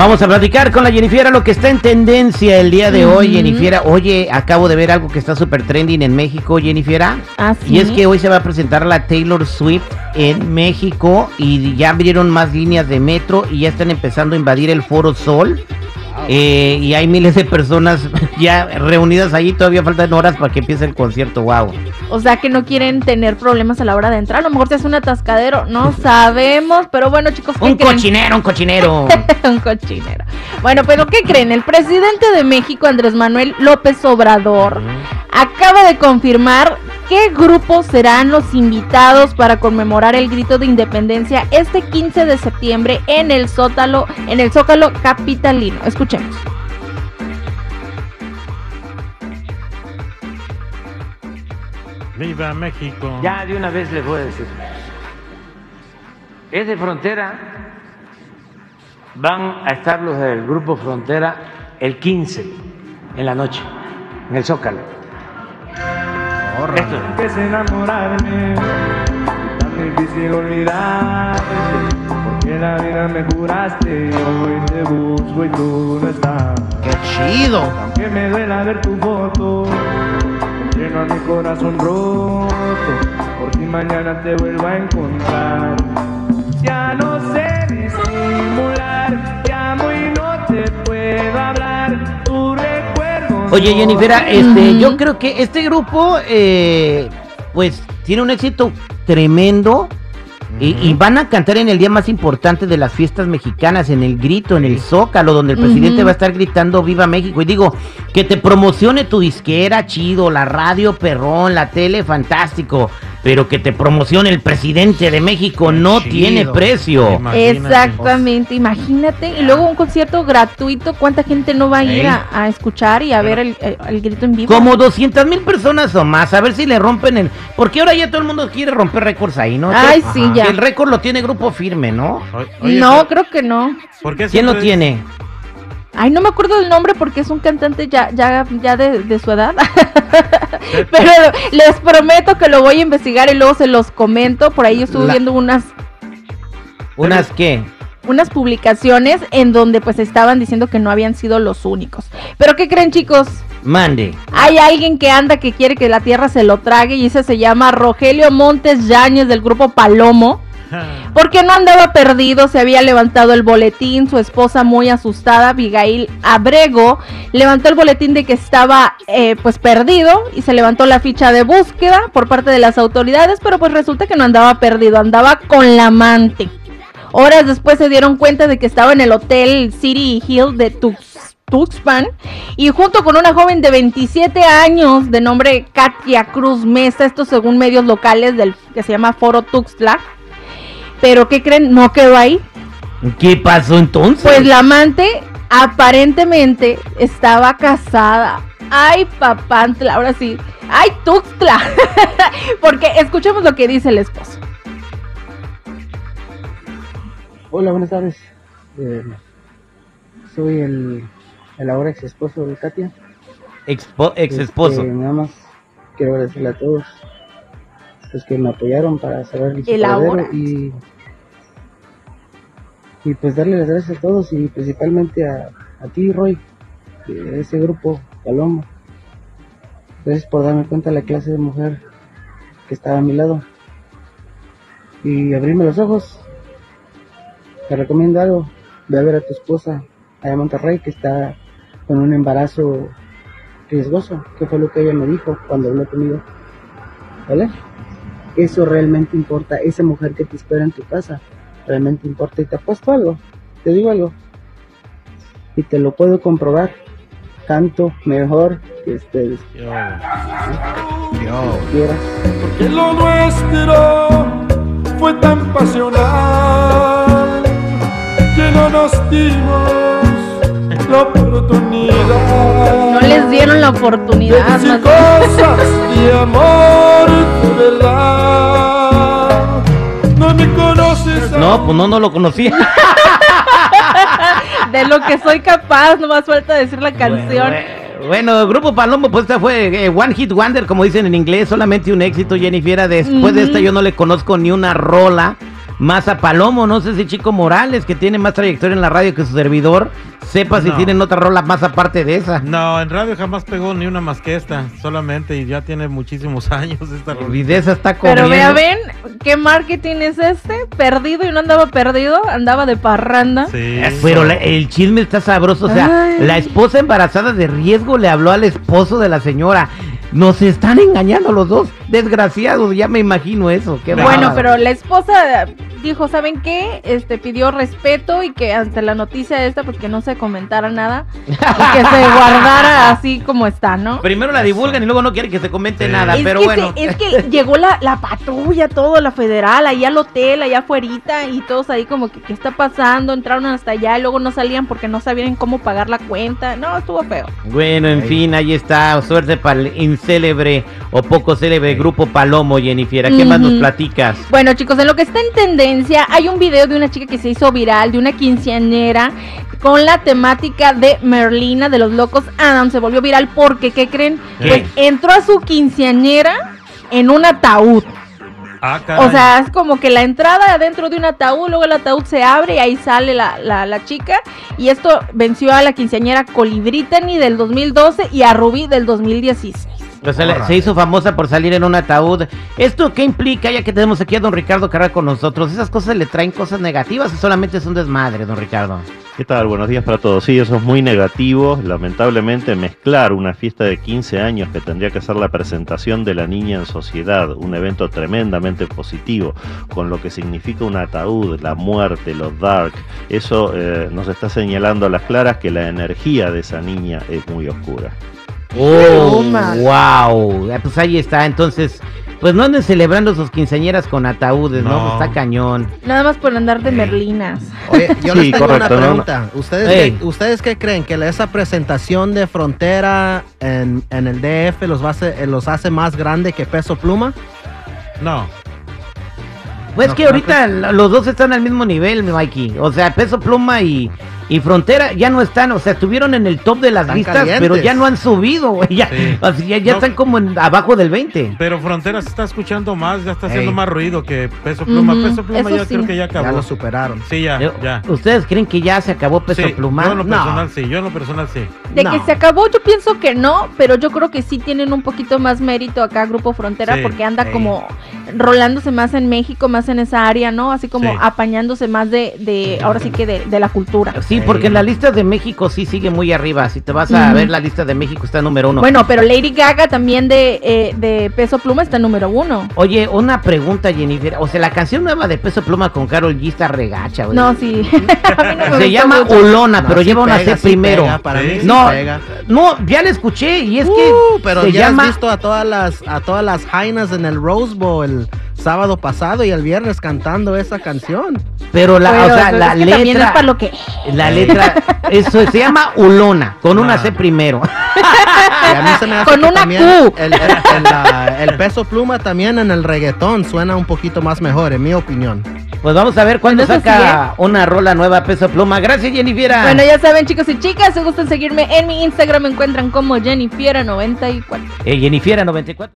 Vamos a platicar con la Jennifiera lo que está en tendencia el día de hoy, Jennifiera. Oye, acabo de ver algo que está súper trending en México, Jennifiera. ¿Ah, sí? Y es que hoy se va a presentar la Taylor Swift en México y ya abrieron más líneas de metro y ya están empezando a invadir el Foro Sol. Eh, y hay miles de personas ya reunidas ahí, todavía faltan horas para que empiece el concierto, wow. O sea que no quieren tener problemas a la hora de entrar. A lo mejor se hace un atascadero. No sabemos. Pero bueno, chicos, ¿qué Un creen? cochinero, un cochinero. un cochinero. Bueno, pero ¿qué creen? El presidente de México, Andrés Manuel López Obrador, acaba de confirmar qué grupos serán los invitados para conmemorar el grito de independencia este 15 de septiembre en el Zócalo, en el Zócalo capitalino. Escuchemos. ¡Viva México! Ya de una vez les voy a decir. Es de frontera. Van a estar los del grupo Frontera el 15 en la noche, en el Zócalo. Esto es. que es enamorarme, tan difícil olvidarte, porque la vida me juraste, hoy te busco y tú no estás. ¡Qué chido! Aunque me duela ver tu foto, lleno a mi corazón roto, por si mañana te vuelvo a encontrar. Oye, Jennifer, este, yo creo que este grupo, eh, pues, tiene un éxito tremendo. Y, y van a cantar en el día más importante de las fiestas mexicanas, en el grito, en el zócalo, donde el presidente va a estar gritando Viva México. Y digo, que te promocione tu disquera, chido, la radio, perrón, la tele, fantástico. Pero que te promocione el presidente de México no Chido. tiene precio. Imagínate. Exactamente, imagínate. Y luego un concierto gratuito, ¿cuánta gente no va a ir a, a escuchar y a ver el, el- el grito en vivo? Como 200 mil personas o más, a ver si le rompen el... Porque ahora ya todo el mundo quiere romper récords ahí, ¿no? Ay, sí, Ajá. ya. El récord lo tiene Grupo Firme, ¿no? O- oye, no, pero- creo que no. ¿por qué ¿Quién lo tiene? Ay, no me acuerdo del nombre porque es un cantante ya, ya, ya de, de su edad. Pero les prometo que lo voy a investigar y luego se los comento. Por ahí yo estuve La- viendo unas, ¿Unas qué? unas publicaciones en donde pues estaban diciendo que no habían sido los únicos. Pero ¿qué creen chicos? Mande. Hay alguien que anda que quiere que la tierra se lo trague y ese se llama Rogelio Montes Yáñez del grupo Palomo. Porque no andaba perdido, se había levantado el boletín, su esposa muy asustada, Abigail Abrego, levantó el boletín de que estaba eh, pues perdido y se levantó la ficha de búsqueda por parte de las autoridades, pero pues resulta que no andaba perdido, andaba con la amante. Horas después se dieron cuenta de que estaba en el hotel City Hill de Tux- Tuxpan y junto con una joven de 27 años de nombre Katia Cruz Mesa, esto según medios locales del que se llama Foro Tuxtla. Pero ¿qué creen? No quedó ahí. ¿Qué pasó entonces? Pues la amante aparentemente estaba casada. Ay, papantla, ahora sí. Ay, Tuxtla. Porque escuchemos lo que dice el esposo. Hola, buenas tardes. Eh, soy el, el ahora ex esposo de Katia. Expo- ex esposo. Este, nada más quiero agradecerle a todos los que me apoyaron para saber El ahora. y y pues darle las gracias a todos y principalmente a, a ti Roy de ese grupo Palomo gracias por darme cuenta de la clase de mujer que estaba a mi lado y abrirme los ojos te recomiendo algo ve a ver a tu esposa allá en Monterrey que está con un embarazo riesgoso que fue lo que ella me dijo cuando habló conmigo ¿vale? Eso realmente importa esa mujer que te espera en tu casa realmente importa y te apuesto algo te digo algo y te lo puedo comprobar canto mejor que ustedes Yo- lo nuestro fue tan pasional que no nos dimos la oportunidad. No les dieron la oportunidad. de decir más bien. cosas de amor de No, pues no, no lo conocía. De lo que soy capaz, no más falta decir la canción. Bueno, bueno, Grupo Palomo, pues esta fue eh, One Hit Wonder, como dicen en inglés, solamente un éxito, Jennifer. Después de esta yo no le conozco ni una rola más a Palomo. No sé si Chico Morales, que tiene más trayectoria en la radio que su servidor, sepa si tienen otra rola más aparte de esa. No, en radio jamás pegó ni una más que esta, solamente, y ya tiene muchísimos años esta rolita. Y de esa está corriendo. Pero vea, ven, ¿qué marketing es este? Perdido y no andaba perdido, andaba de parranda. Sí. Pero la- el chisme está sabroso, o sea, Ay. la esposa embarazada de riesgo le habló al esposo de la señora. Nos están engañando los dos, desgraciados, ya me imagino eso. Qué Bueno, bárbaro. pero la esposa dijo, ¿saben qué? Este pidió respeto y que ante la noticia esta, pues que no se comentara nada y que se guardara así como está, ¿no? Primero la divulgan y luego no quieren que se comente Sí. nada, es, pero que bueno. se- es que llegó la, la patrulla, todo, la federal, ahí al hotel, allá afuerita, y todos ahí como que, ¿qué está pasando? Entraron hasta allá y luego no salían porque no sabían cómo pagar la cuenta. No, estuvo feo. Bueno, en fin, ahí está. Suerte para el incélebre o poco célebre grupo Palomo, Jennifer. ¿Qué más nos platicas? Bueno, chicos, en lo que está en tendencia, hay un video de una chica que se hizo viral, de una quinceañera, con la temática de Merlina de los Locos Adam. Se volvió viral porque, ¿qué creen? ¿Qué? Pues entró a su quinceañera en un ataúd. Ah. O sea, es como que la entrada adentro de un ataúd, luego el ataúd se abre y ahí sale la, la, la chica. Y esto venció a la quinceañera Colibritani del 2012 y a Rubí del 2016. Le- se hizo famosa por salir en un ataúd. ¿Esto qué implica? Ya que tenemos aquí a don Ricardo Carrera con nosotros, ¿esas cosas le traen cosas negativas o solamente es un desmadre, don Ricardo? ¿Qué tal? Buenos días para todos. Sí, eso es muy negativo. Lamentablemente mezclar una fiesta de 15 años que tendría que ser la presentación de la niña en sociedad, un evento tremendamente positivo, con lo que significa un ataúd, la muerte, los dark, eso eh, nos está señalando a las claras que la energía de esa niña es muy oscura. Oh, Toma. wow. Pues ahí está, entonces, pues no anden celebrando sus quinceañeras con ataúdes, ¿no? No. Pues está cañón. Nada más por andar de merlinas. Oye, yo Sí, les tengo correcto, una ¿no? pregunta. ¿Ustedes, qué, ¿Ustedes qué creen? ¿Que esa presentación de frontera en, en el DF los, va a los hace más grande que Peso Pluma? No. Pues No, que ahorita los dos están al mismo nivel, mi Mikey. O sea, Peso Pluma y, y Frontera ya no están, o sea, estuvieron en el top de las Están listas, calientes. pero ya no han subido, güey. Ya, Sí. o sea, ya, ya No. están como en- abajo del 20. Pero Frontera se está escuchando más, ya está haciendo más ruido que Peso Pluma. Peso Pluma eso ya sí. creo que ya acabó. Ya lo superaron. Sí, ya, ya. ¿Ustedes creen que ya se acabó Peso Sí, Pluma? Yo en lo No. personal sí, yo en lo personal sí. De No. que se acabó, yo pienso que no, pero yo creo que sí tienen un poquito más mérito acá Grupo Frontera Sí. porque anda Ey. como rolándose más en México, más en esa área, ¿no? Así como Sí. apañándose más de, de ahora sí que de, de la cultura. Sí, porque en la lista de México sí sigue muy arriba. Si te vas a ver la lista de México, está número uno. Bueno, pero Lady Gaga también de, eh, de Peso Pluma está número uno. Oye, una pregunta, Jennifer. O sea, la canción nueva de Peso Pluma con Carol G está regacha, güey. No, sí. No Se llama mucho. Ulona, No, pero sí lleva una pega, C sí primero. pega, para Sí. mí sí no, pega. no, ya la escuché y es que Uh, pero se ya llama has visto a todas las a todas las jainas en el Rose Bowl el sábado pasado y el viernes cantando esa canción. pero la, Pero, o sea, la es que también es letra para lo que la letra eso se llama Ulona con una. C primero. Y a mí se me hace Con una también Q. El, el- el, la- el peso pluma también en el reggaetón suena un poquito más mejor, en mi opinión. Pues vamos a ver cuándo sí, saca una rola nueva Peso Pluma. Gracias, Jennifer. Bueno, ya saben, chicos y chicas, si gustan seguirme en mi Instagram, me encuentran como Jennifiera94. Eh, Jennifer 94